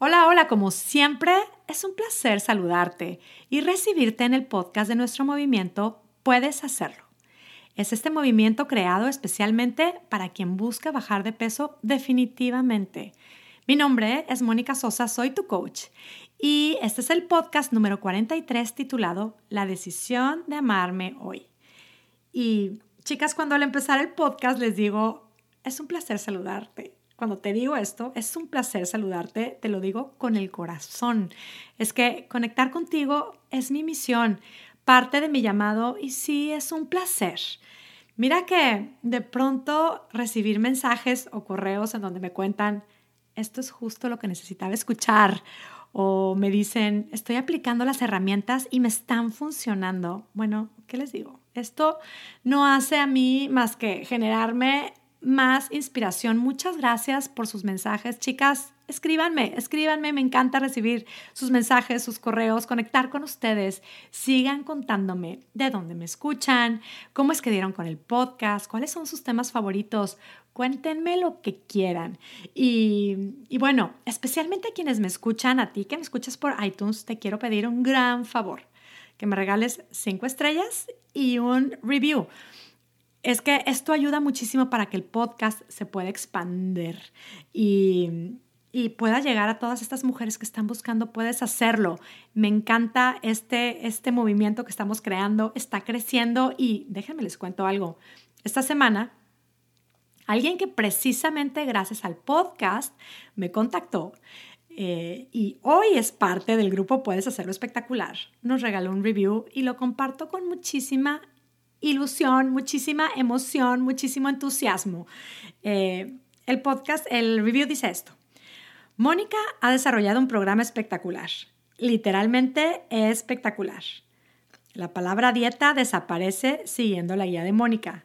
Hola, hola, como siempre, es un placer saludarte y recibirte en el podcast de nuestro movimiento Puedes Hacerlo. Es este movimiento creado especialmente para quien busca bajar de peso definitivamente. Mi nombre es Mónica Sosa, soy tu coach y este es el podcast número 43 titulado La decisión de amarme hoy. Y chicas, cuando al empezar el podcast les digo, es un placer saludarte cuando te digo esto, es un placer saludarte, te lo digo con el corazón. Es que conectar contigo es mi misión, parte de mi llamado y sí es un placer. Mira que de pronto recibir mensajes o correos en donde me cuentan, esto es justo lo que necesitaba escuchar, o me dicen, estoy aplicando las herramientas y me están funcionando. Bueno, ¿qué les digo? Esto no hace a mí más que generarme más inspiración. Muchas gracias por sus mensajes, chicas. Escríbanme, escríbanme, me encanta recibir sus mensajes, sus correos, conectar con ustedes. Sigan contándome de dónde me escuchan, cómo es que dieron con el podcast, cuáles son sus temas favoritos. Cuéntenme lo que quieran. Y, bueno, especialmente a quienes me escuchan, a ti que me escuchas por iTunes, te quiero pedir un gran favor, que me regales cinco estrellas y un review es que esto ayuda muchísimo para que el podcast se pueda expander y, pueda llegar a todas estas mujeres que están buscando, puedes hacerlo. Me encanta este, este movimiento que estamos creando, está creciendo y déjenme les cuento algo. Esta semana, alguien que precisamente gracias al podcast me contactó eh, y hoy es parte del grupo Puedes Hacerlo Espectacular, nos regaló un review y lo comparto con muchísima ilusión, muchísima emoción, muchísimo entusiasmo. Eh, el podcast, el review dice esto. Mónica ha desarrollado un programa espectacular. Literalmente espectacular. La palabra dieta desaparece siguiendo la guía de Mónica.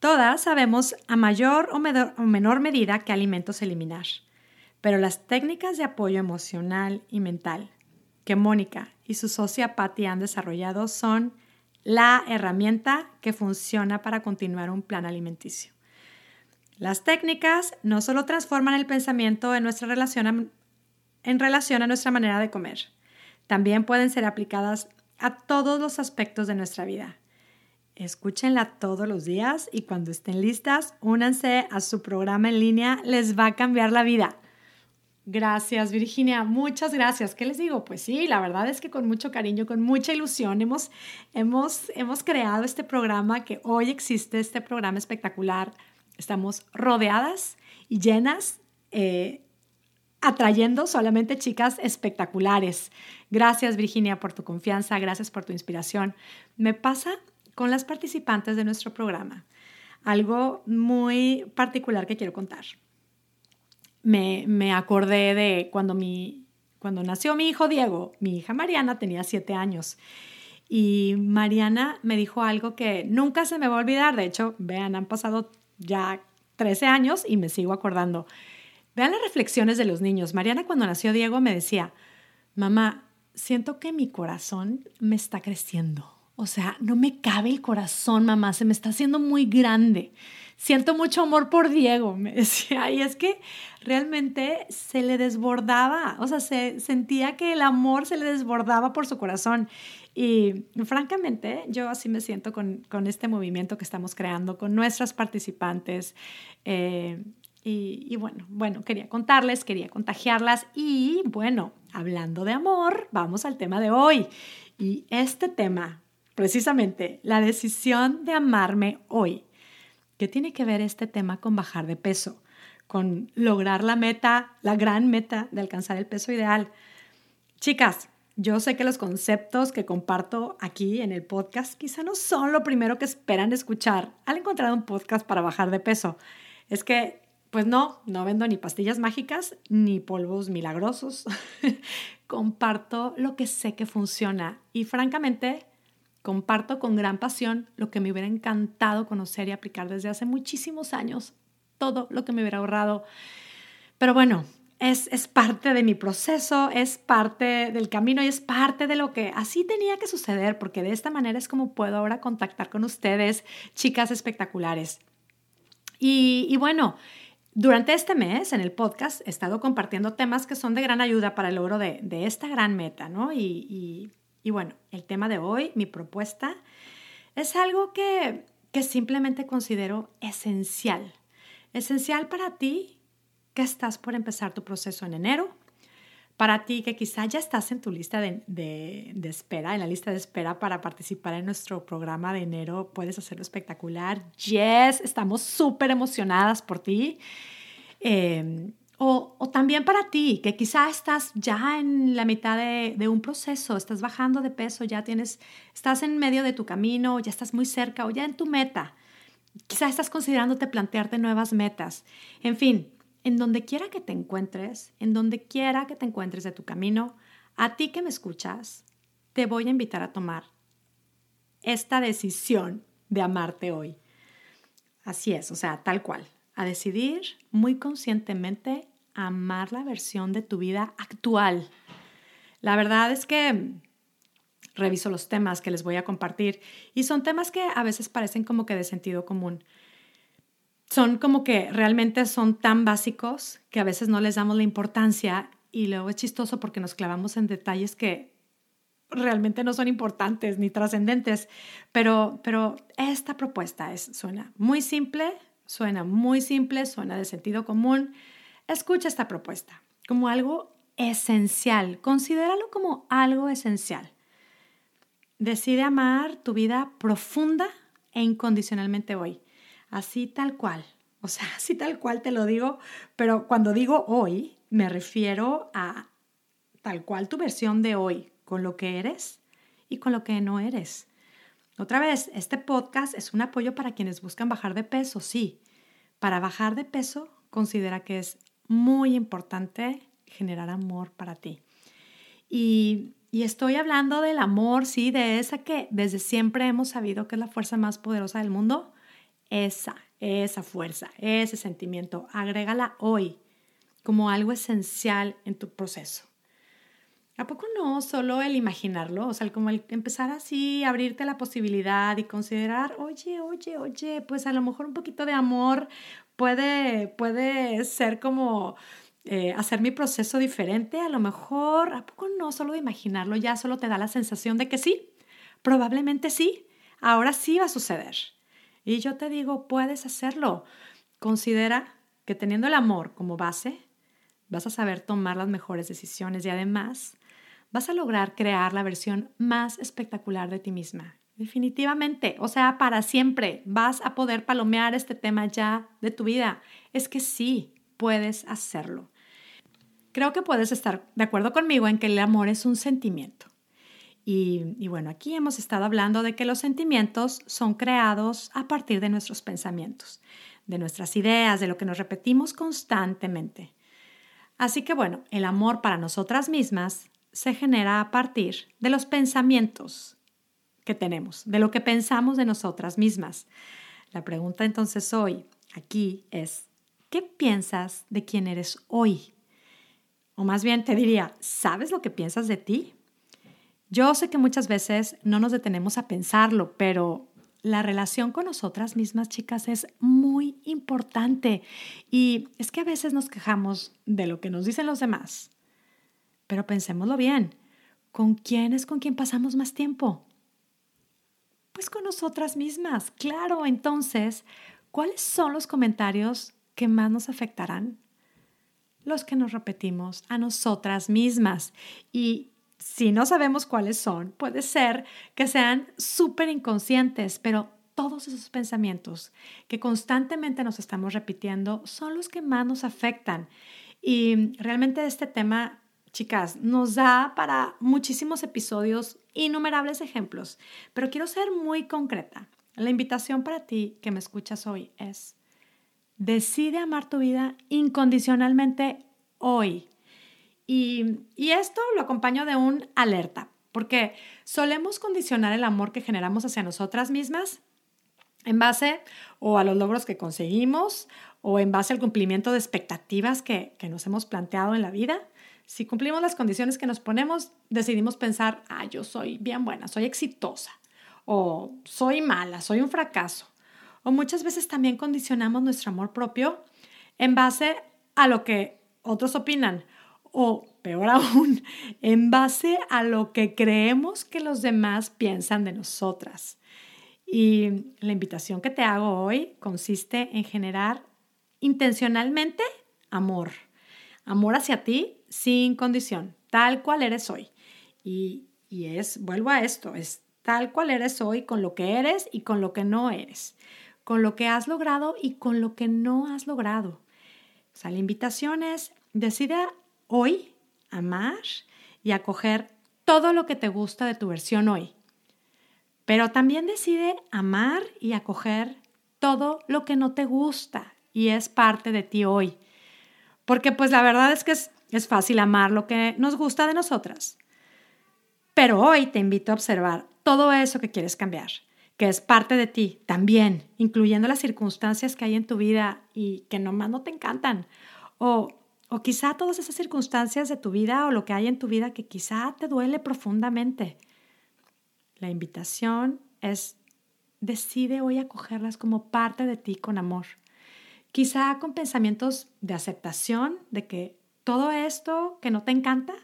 Todas sabemos a mayor o menor medida qué alimentos eliminar, pero las técnicas de apoyo emocional y mental que Mónica y su socia Patty han desarrollado son la herramienta que funciona para continuar un plan alimenticio. Las técnicas no solo transforman el pensamiento en, nuestra relación en relación a nuestra manera de comer, también pueden ser aplicadas a todos los aspectos de nuestra vida. Escúchenla todos los días y cuando estén listas, únanse a su programa en línea, les va a cambiar la vida. Gracias, Virginia. Muchas gracias. ¿Qué les digo? Pues sí, la verdad es que con mucho cariño, con mucha ilusión, hemos, hemos, hemos creado este programa que hoy existe, este programa espectacular. Estamos rodeadas y llenas, eh, atrayendo solamente chicas espectaculares. Gracias, Virginia, por tu confianza. Gracias por tu inspiración. Me pasa con las participantes de nuestro programa. Algo muy particular que quiero contar me, acordé de cuando, mi, cuando nació mi hijo Diego, mi hija Mariana tenía siete años. Y Mariana me dijo algo que nunca se me va a olvidar. De hecho, vean, han pasado ya 13 años y me sigo acordando. Vean las reflexiones de los niños. Mariana cuando nació Diego me decía, mamá, siento que mi corazón me está creciendo. O sea, no me cabe el corazón, mamá, se me está haciendo muy grande siento mucho amor por Diego, me decía, y es que realmente se le desbordaba, o sea, se sentía que el amor se le desbordaba por su corazón. Y francamente, yo así me siento con, este movimiento que estamos creando, con nuestras participantes. Eh, y, y, bueno, bueno, quería contarles, quería contagiarlas. Y bueno, hablando de amor, vamos al tema de hoy. Y este tema, precisamente, la decisión de amarme hoy ¿Qué tiene que ver este tema con bajar de peso? Con lograr la meta, la gran meta de alcanzar el peso ideal. Chicas, yo sé que los conceptos que comparto aquí en el podcast quizá no son lo primero que esperan escuchar al encontrar un podcast para bajar de peso. Es que, pues no, no vendo ni pastillas mágicas ni polvos milagrosos. comparto lo que sé que funciona y francamente Comparto con gran pasión lo que me hubiera encantado conocer y aplicar desde hace muchísimos años, todo lo que me hubiera ahorrado. Pero bueno, es, es, parte de mi proceso, es parte del camino y es parte de lo que así tenía que suceder, porque de esta manera es como puedo ahora contactar con ustedes, chicas espectaculares. Y, y bueno, durante este mes en el podcast he estado compartiendo temas que son de gran ayuda para el logro de, esta gran meta, ¿no? Y, bueno, el tema de hoy, mi propuesta, es algo que, que simplemente considero esencial. Esencial para ti que estás por empezar tu proceso en enero para ti que quizá ya estás en tu lista de, espera, en la lista de espera para participar en nuestro programa de enero, puedes hacerlo espectacular. Yes, estamos súper emocionadas por ti. Em, o, también para ti, que quizá estás ya en la mitad de, de, un proceso, estás bajando de peso, ya tienes, estás en medio de tu camino, ya estás muy cerca o ya en tu meta. Quizá estás considerándote plantearte nuevas metas. En fin, en donde quiera que te encuentres, en donde quiera que te encuentres de tu camino, a ti que me escuchas, te voy a invitar a tomar esta decisión de amarte hoy. Así es, o sea, tal cual, a decidir muy conscientemente amar la versión de tu vida actual. La verdad es que reviso los temas que les voy a compartir y son temas que a veces parecen como que de sentido común, son como que realmente son tan básicos que a veces no les damos la importancia y luego es chistoso porque nos clavamos en detalles que realmente no son importantes ni trascendentes, pero, pero esta propuesta es, suena muy simple, suena muy simple, suena de sentido común. Escucha esta propuesta como algo esencial, considéralo como algo esencial. Decide amar tu vida profunda e incondicionalmente hoy así tal cual. O sea, así tal cual te lo digo, pero cuando digo hoy, me refiero a tal cual tu versión de hoy, con lo que eres y con lo que no eres. Otra vez, este podcast es un apoyo para quienes buscan bajar de peso, sí. Para bajar de peso, considera que es muy importante generar amor para ti. Y, y, estoy hablando del amor, sí, de esa que desde siempre hemos sabido que es la fuerza más poderosa del mundo, esa, esa fuerza, ese sentimiento, agrégala hoy como algo esencial en tu proceso. ¿A poco no? Solo el imaginarlo, o sea, como el empezar así, abrirte la posibilidad y considerar, oye, oye, oye, pues a lo mejor un poquito de amor puede, puede ser como eh, hacer mi proceso diferente, a lo mejor, ¿a poco no? Solo de imaginarlo ya solo te da la sensación de que sí, probablemente sí, ahora sí va a suceder. Y yo te digo, puedes hacerlo. Considera que teniendo el amor como base, vas a saber tomar las mejores decisiones y además vas a lograr crear la versión más espectacular de ti misma. Definitivamente, o sea, para siempre vas a poder palomear este tema ya de tu vida. Es que sí, puedes hacerlo. Creo que puedes estar de acuerdo conmigo en que el amor es un sentimiento. Y, bueno, aquí hemos estado hablando de que los sentimientos son creados a partir de nuestros pensamientos, de nuestras ideas, de lo que nos repetimos constantemente. Así que bueno, el amor para nosotras mismas se genera a partir de los pensamientos que tenemos, de lo que pensamos de nosotras mismas. La pregunta entonces hoy, aquí, es, ¿qué piensas de quién eres hoy? O más bien te diría, ¿sabes lo que piensas de ti? Yo sé que muchas veces no nos detenemos a pensarlo, pero la relación con nosotras mismas, chicas, es muy importante. Y es que a veces nos quejamos de lo que nos dicen los demás. Pero pensémoslo bien. ¿Con quién es con quien pasamos más tiempo? Pues con nosotras mismas, claro. Entonces, ¿cuáles son los comentarios que más nos afectarán? Los que nos repetimos a nosotras mismas. Y si no sabemos cuáles son, puede ser que sean súper inconscientes, pero todos esos pensamientos que constantemente nos estamos repitiendo son los que más nos afectan. Y realmente este tema, chicas, nos da para muchísimos episodios, innumerables ejemplos, pero quiero ser muy concreta. La invitación para ti que me escuchas hoy es, decide amar tu vida incondicionalmente hoy. Y, esto lo acompaño de un alerta, porque solemos condicionar el amor que generamos hacia nosotras mismas en base o a los logros que conseguimos o en base al cumplimiento de expectativas que, que, nos hemos planteado en la vida. Si cumplimos las condiciones que nos ponemos, decidimos pensar, ah, yo soy bien buena, soy exitosa, o soy mala, soy un fracaso. O muchas veces también condicionamos nuestro amor propio en base a lo que otros opinan o, peor aún, en base a lo que creemos que los demás piensan de nosotras. Y la invitación que te hago hoy consiste en generar intencionalmente amor. Amor hacia ti sin condición, tal cual eres hoy. Y, y es, vuelvo a esto, es tal cual eres hoy con lo que eres y con lo que no eres, con lo que has logrado y con lo que no has logrado. O sea, la invitación es, decide hoy amar y acoger todo lo que te gusta de tu versión hoy. Pero también decide amar y acoger todo lo que no te gusta y es parte de ti hoy. Porque pues la verdad es que es fácil amar lo que nos gusta de nosotras. Pero hoy te invito a observar todo eso que quieres cambiar, que es parte de ti también, incluyendo las circunstancias que hay en tu vida y que nomás no te encantan. O, o quizá todas esas circunstancias de tu vida o lo que hay en tu vida que quizá te duele profundamente. La invitación es, decide hoy acogerlas como parte de ti con amor. Quizá con pensamientos de aceptación, de que todo esto que no te encanta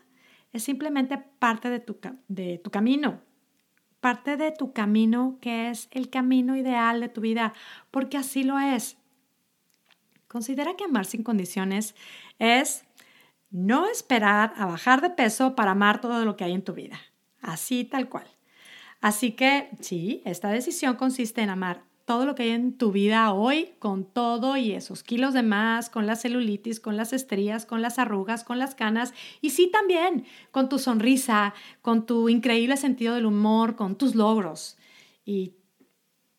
es simplemente parte de tu, de tu camino, parte de tu camino que es el camino ideal de tu vida, porque así lo es. Considera que amar sin condiciones es no esperar a bajar de peso para amar todo lo que hay en tu vida, así tal cual. Así que sí, esta decisión consiste en amar todo lo que hay en tu vida hoy, con todo y esos kilos de más, con la celulitis, con las estrías, con las arrugas, con las canas, y sí también con tu sonrisa, con tu increíble sentido del humor, con tus logros y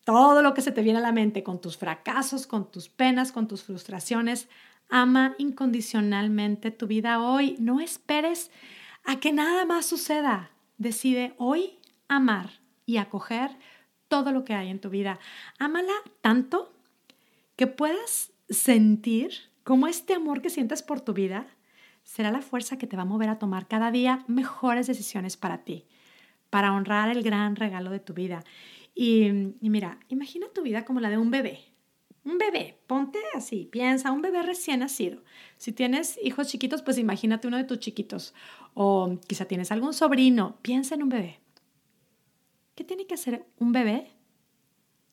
todo lo que se te viene a la mente, con tus fracasos, con tus penas, con tus frustraciones. Ama incondicionalmente tu vida hoy. No esperes a que nada más suceda. Decide hoy amar y acoger todo lo que hay en tu vida. Ámala tanto que puedas sentir cómo este amor que sientes por tu vida será la fuerza que te va a mover a tomar cada día mejores decisiones para ti, para honrar el gran regalo de tu vida. Y, y mira, imagina tu vida como la de un bebé. Un bebé, ponte así, piensa, un bebé recién nacido. Si tienes hijos chiquitos, pues imagínate uno de tus chiquitos. O quizá tienes algún sobrino, piensa en un bebé. ¿Qué tiene que hacer un bebé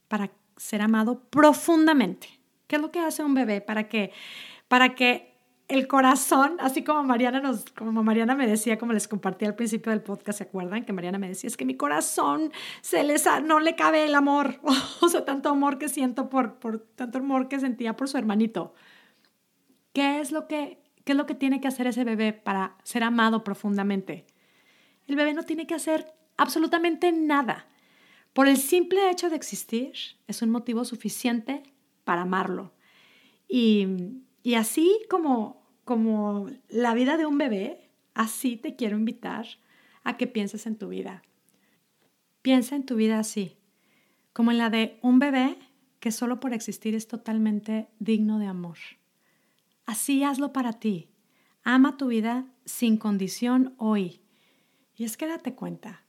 para ser amado profundamente? ¿Qué es lo que hace un bebé para que, para que el corazón, así como Mariana, nos, como Mariana me decía, como les compartí al principio del podcast, ¿se acuerdan? Que Mariana me decía, es que mi corazón se les, no le cabe el amor, o sea, tanto amor que siento por, por, tanto amor que sentía por su hermanito. ¿Qué es lo que, qué es lo que tiene que hacer ese bebé para ser amado profundamente? El bebé no tiene que hacer absolutamente nada. Por el simple hecho de existir es un motivo suficiente para amarlo. Y, y así como, como la vida de un bebé, así te quiero invitar a que pienses en tu vida. Piensa en tu vida así, como en la de un bebé que solo por existir es totalmente digno de amor. Así hazlo para ti. Ama tu vida sin condición hoy. Y es que date cuenta,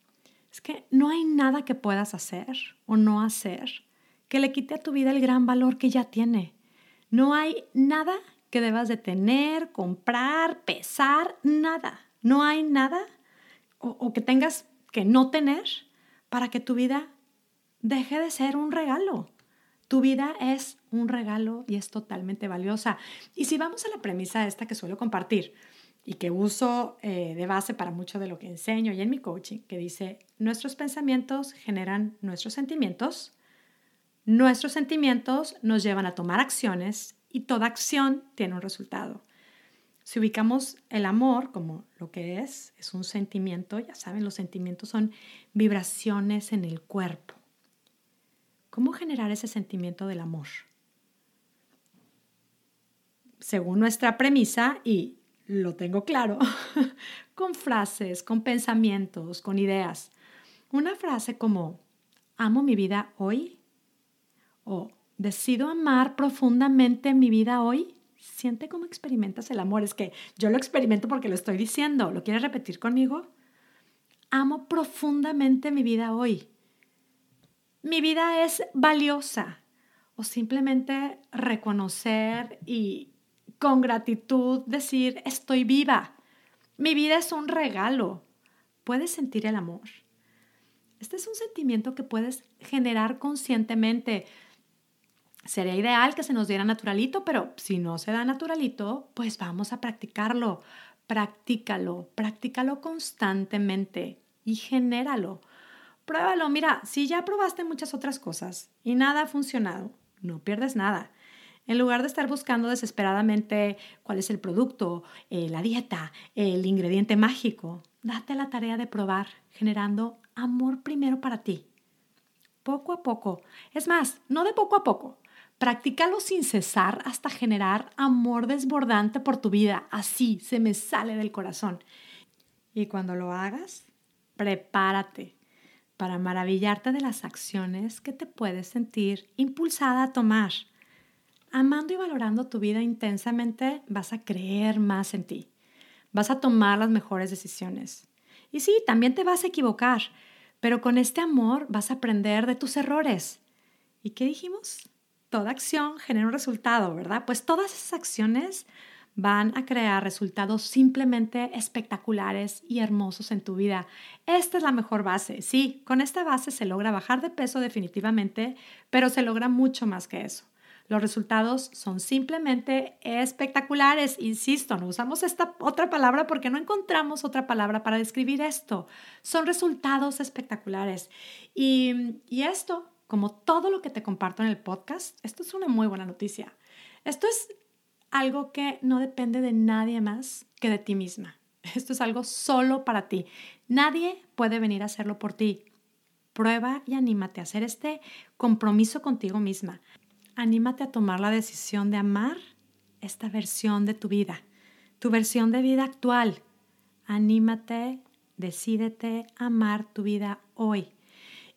es que no hay nada que puedas hacer o no hacer que le quite a tu vida el gran valor que ya tiene. No hay nada que debas de tener, comprar, pesar, nada. No hay nada o, o que tengas que no tener para que tu vida deje de ser un regalo. Tu vida es un regalo y es totalmente valiosa. Y si vamos a la premisa esta que suelo compartir, y que uso eh, de base para mucho de lo que enseño y en mi coaching, que dice, nuestros pensamientos generan nuestros sentimientos, nuestros sentimientos nos llevan a tomar acciones y toda acción tiene un resultado. Si ubicamos el amor como lo que es, es un sentimiento, ya saben, los sentimientos son vibraciones en el cuerpo. ¿Cómo generar ese sentimiento del amor? Según nuestra premisa, y lo tengo claro, con frases, con pensamientos, con ideas. Una frase como, amo mi vida hoy o decido amar profundamente mi vida hoy. Siente cómo experimentas el amor. Es que yo lo experimento porque lo estoy diciendo. ¿Lo quieres repetir conmigo? Amo profundamente mi vida hoy. Mi vida es valiosa. O simplemente reconocer y con gratitud decir, estoy viva. Mi vida es un regalo. Puedes sentir el amor. Este es un sentimiento que puedes generar conscientemente. Sería ideal que se nos diera naturalito, pero si no se da naturalito, pues vamos a practicarlo. Practícalo, practícalo constantemente y genéralo. Pruébalo, mira, si ya probaste muchas otras cosas y nada ha funcionado, no pierdes nada. En lugar de estar buscando desesperadamente cuál es el producto, eh, la dieta, el ingrediente mágico, date la tarea de probar, generando amor primero para ti. Poco a poco. Es más, no de poco a poco. Practícalo sin cesar hasta generar amor desbordante por tu vida. Así se me sale del corazón. Y cuando lo hagas, prepárate para maravillarte de las acciones que te puedes sentir impulsada a tomar. Amando y valorando tu vida intensamente, vas a creer más en ti. Vas a tomar las mejores decisiones. Y sí, también te vas a equivocar, pero con este amor vas a aprender de tus errores. ¿Y qué dijimos? Toda acción genera un resultado, ¿verdad? Pues todas esas acciones van a crear resultados simplemente espectaculares y hermosos en tu vida. Esta es la mejor base. Sí, con esta base se logra bajar de peso definitivamente, pero se logra mucho más que eso. Los resultados son simplemente espectaculares. Insisto, no usamos esta otra palabra porque no encontramos otra palabra para describir esto. Son resultados espectaculares. Y, y esto, como todo lo que te comparto en el podcast, esto es una muy buena noticia. Esto es algo que no depende de nadie más que de ti misma. Esto es algo solo para ti. Nadie puede venir a hacerlo por ti. Prueba y anímate a hacer este compromiso contigo misma anímate a tomar la decisión de amar esta versión de tu vida, tu versión de vida actual. Anímate, decídete a amar tu vida hoy.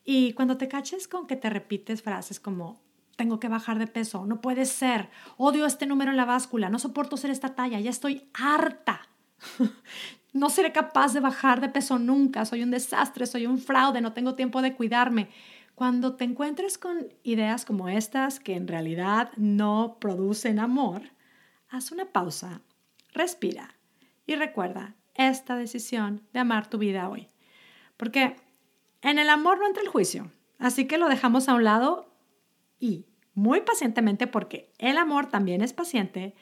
Y cuando te caches con que te repites frases como tengo que bajar de peso, no puede ser, odio este número en la báscula, no soporto ser esta talla, ya estoy harta. no seré capaz de bajar de peso nunca, soy un desastre, soy un fraude, no tengo tiempo de cuidarme. Cuando te encuentres con ideas como estas que en realidad no producen amor, haz una pausa, respira y recuerda esta decisión de amar tu vida hoy. Porque en el amor no entra el juicio, así que lo dejamos a un lado y muy pacientemente, porque el amor también es paciente,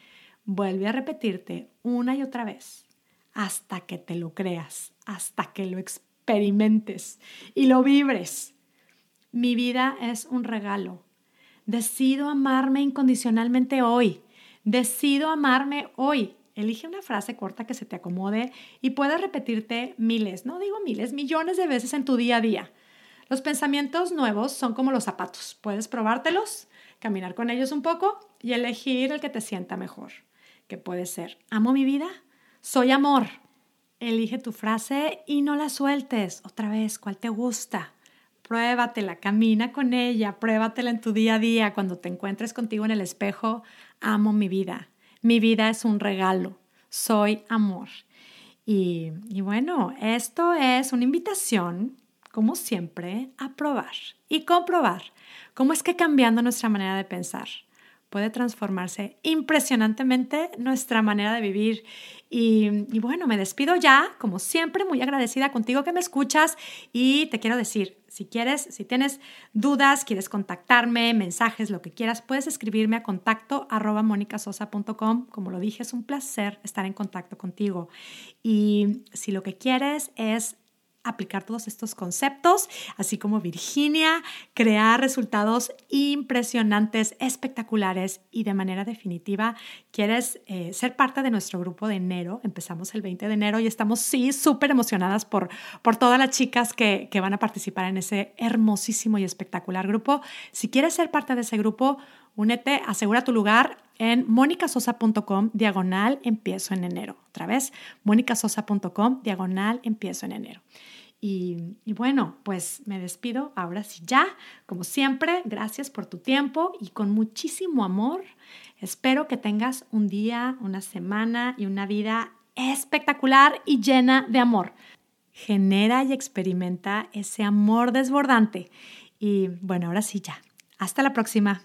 vuelve a repetirte una y otra vez hasta que te lo creas, hasta que lo experimentes y lo vibres. Mi vida es un regalo. Decido amarme incondicionalmente hoy. Decido amarme hoy. Elige una frase corta que se te acomode y puedas repetirte miles, no digo miles, millones de veces en tu día a día. Los pensamientos nuevos son como los zapatos. Puedes probártelos, caminar con ellos un poco y elegir el que te sienta mejor. Que puede ser, amo mi vida, soy amor. Elige tu frase y no la sueltes. Otra vez, ¿cuál te gusta? Pruébatela, camina con ella, pruébatela en tu día a día. Cuando te encuentres contigo en el espejo, amo mi vida. Mi vida es un regalo. Soy amor. Y, y bueno, esto es una invitación, como siempre, a probar y comprobar cómo es que cambiando nuestra manera de pensar puede transformarse impresionantemente nuestra manera de vivir. Y, bueno, me despido ya, como siempre, muy agradecida contigo que me escuchas y te quiero decir, si quieres, si tienes dudas, quieres contactarme, mensajes, lo que quieras, puedes escribirme a contacto arroba monicasosa.com. Como lo dije, es un placer estar en contacto contigo. Y si lo que quieres es aplicar todos estos conceptos, así como Virginia, crear resultados impresionantes, espectaculares y de manera definitiva. ¿Quieres eh, ser parte de nuestro grupo de enero? Empezamos el 20 de enero y estamos, sí, súper emocionadas por, por todas las chicas que, que van a participar en ese hermosísimo y espectacular grupo. Si quieres ser parte de ese grupo, Únete, asegura tu lugar en monicasosa.com diagonal empiezo en enero. Otra vez, monicasosa.com diagonal empiezo en enero. Y, bueno, pues me despido ahora sí ya. Como siempre, gracias por tu tiempo y con muchísimo amor. Espero que tengas un día, una semana y una vida espectacular y llena de amor. Genera y experimenta ese amor desbordante. Y bueno, ahora sí ya. Hasta la próxima.